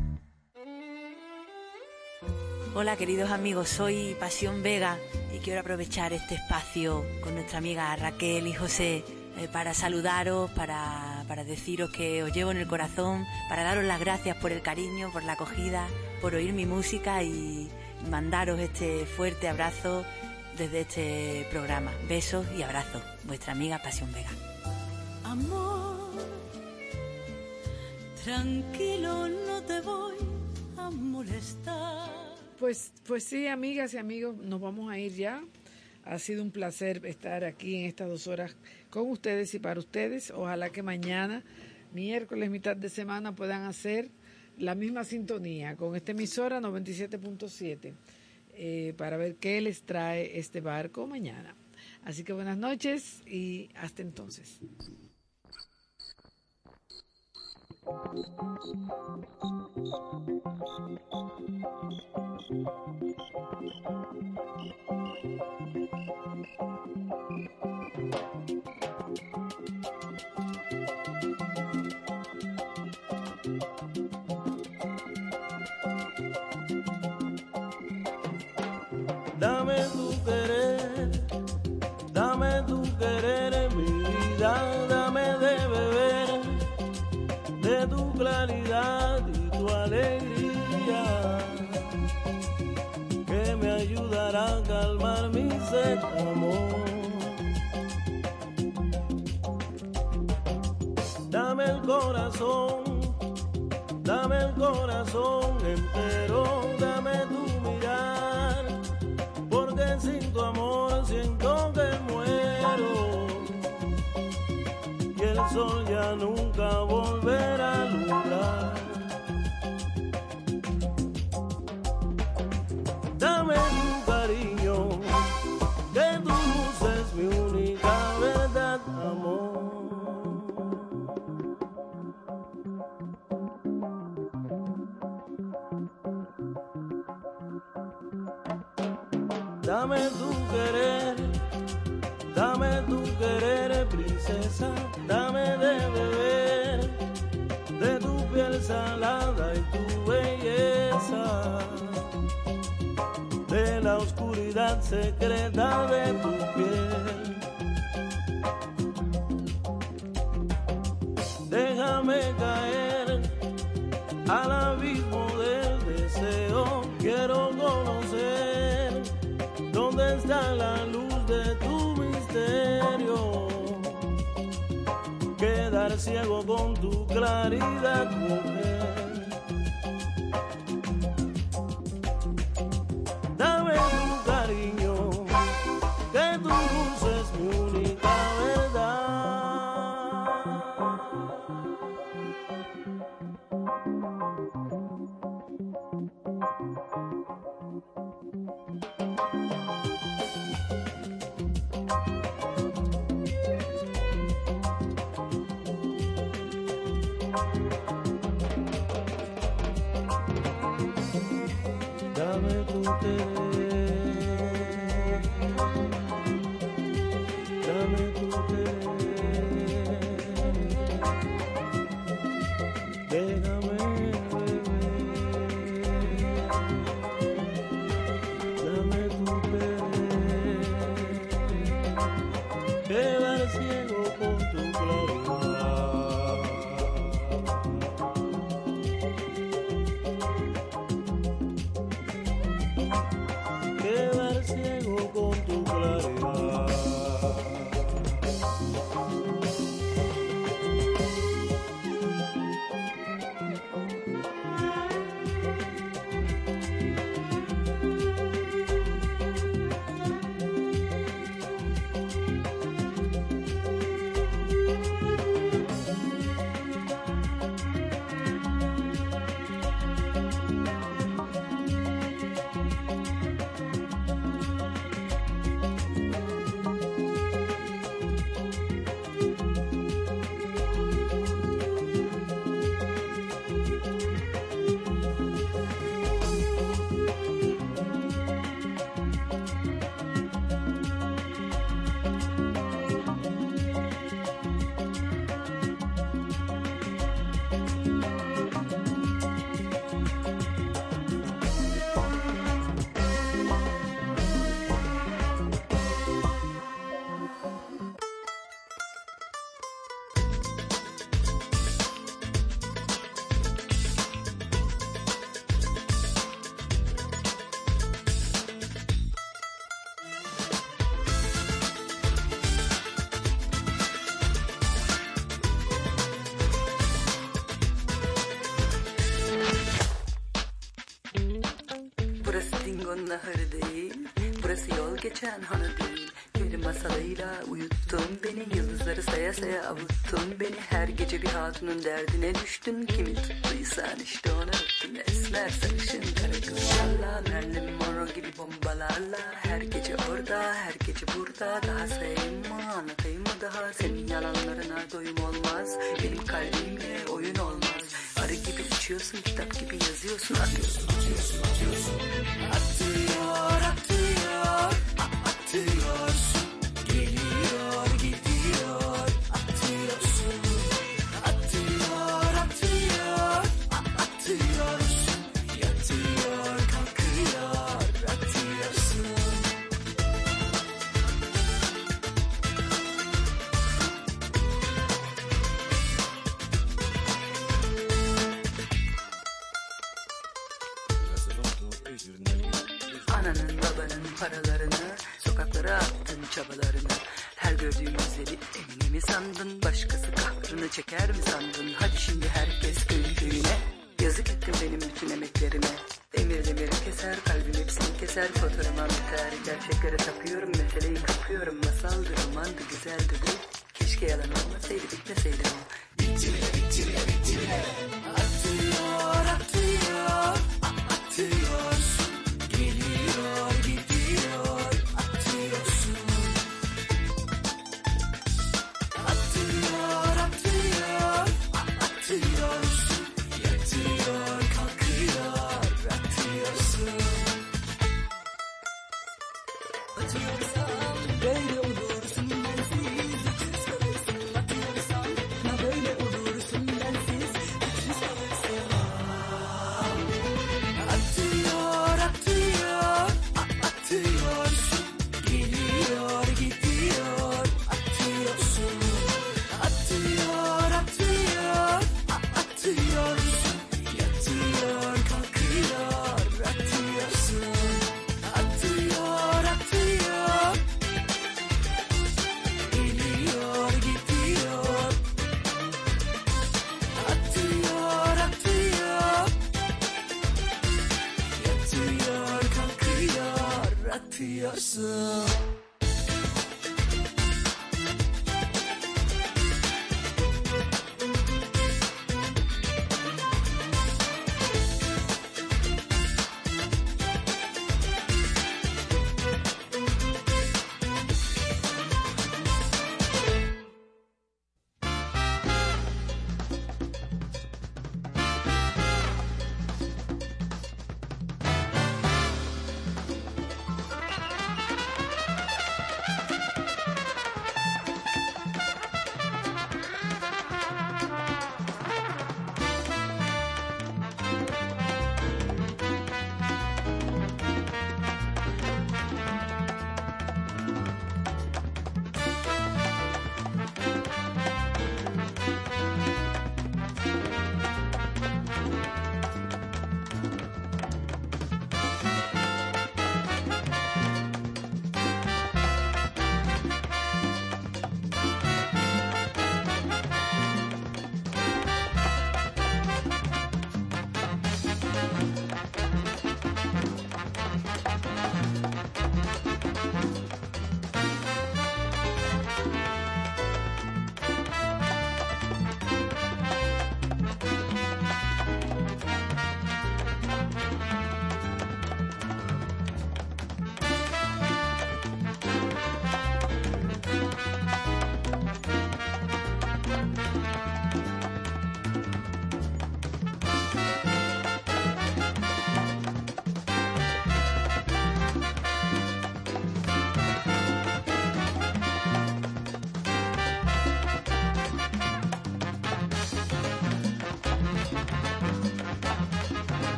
Hola queridos amigos, soy Pasión Vega y quiero aprovechar este espacio con nuestra amiga Raquel y José eh, para saludaros, para, para deciros que os llevo en el corazón, para daros las gracias por el cariño, por la acogida, por oír mi música y mandaros este fuerte abrazo desde este programa. Besos y abrazos. Vuestra amiga Pasión Vega. Amor, tranquilo, no te voy a molestar. Pues, pues sí, amigas y amigos, nos vamos a ir ya. Ha sido un placer estar aquí en estas dos horas con ustedes y para ustedes. Ojalá que mañana, miércoles, mitad de semana, puedan hacer la misma sintonía con esta emisora 97.7 eh, para ver qué les trae este barco mañana. Así que buenas noches y hasta entonces. Dame Dame el corazón, dame el corazón entero, dame tu mirar porque sin tu amor siento que muero. Y el sol ya nunca volverá Dame tu querer, dame tu querer, princesa, dame de beber de tu piel salada y tu belleza, de la oscuridad secreta de tu piel. Déjame caer al abismo está la luz de tu misterio. Quedar ciego con tu claridad. geçen hanı değil Peri masalıyla uyuttun beni Yıldızları saya saya avuttun beni. Her gece bir hatunun derdine düştün Kimi tuttuysan işte onu öptün Esmer sarışın karakıllarla Merlin Monroe gibi bombalarla. Her gece orada her gece burada Daha sayayım mı anlatayım mı daha. Senin yalanlarına doyum olmaz Benim kalbimle oyun olmaz. Arı gibi uçuyorsun kitap gibi yazıyorsun Arıyorsun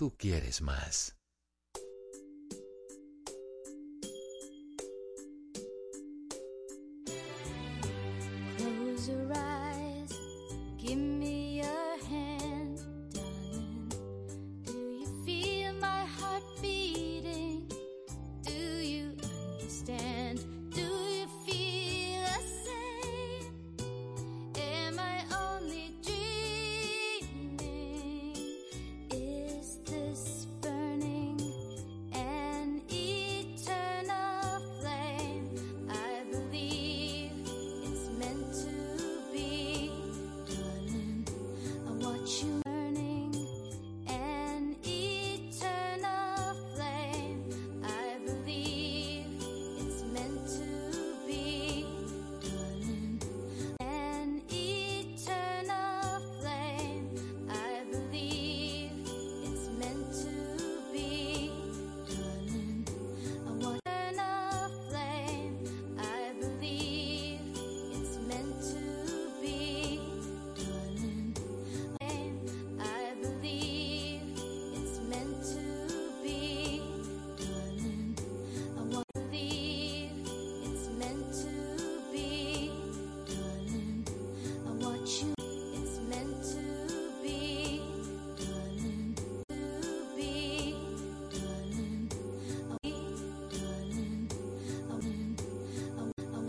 Tú quieres más.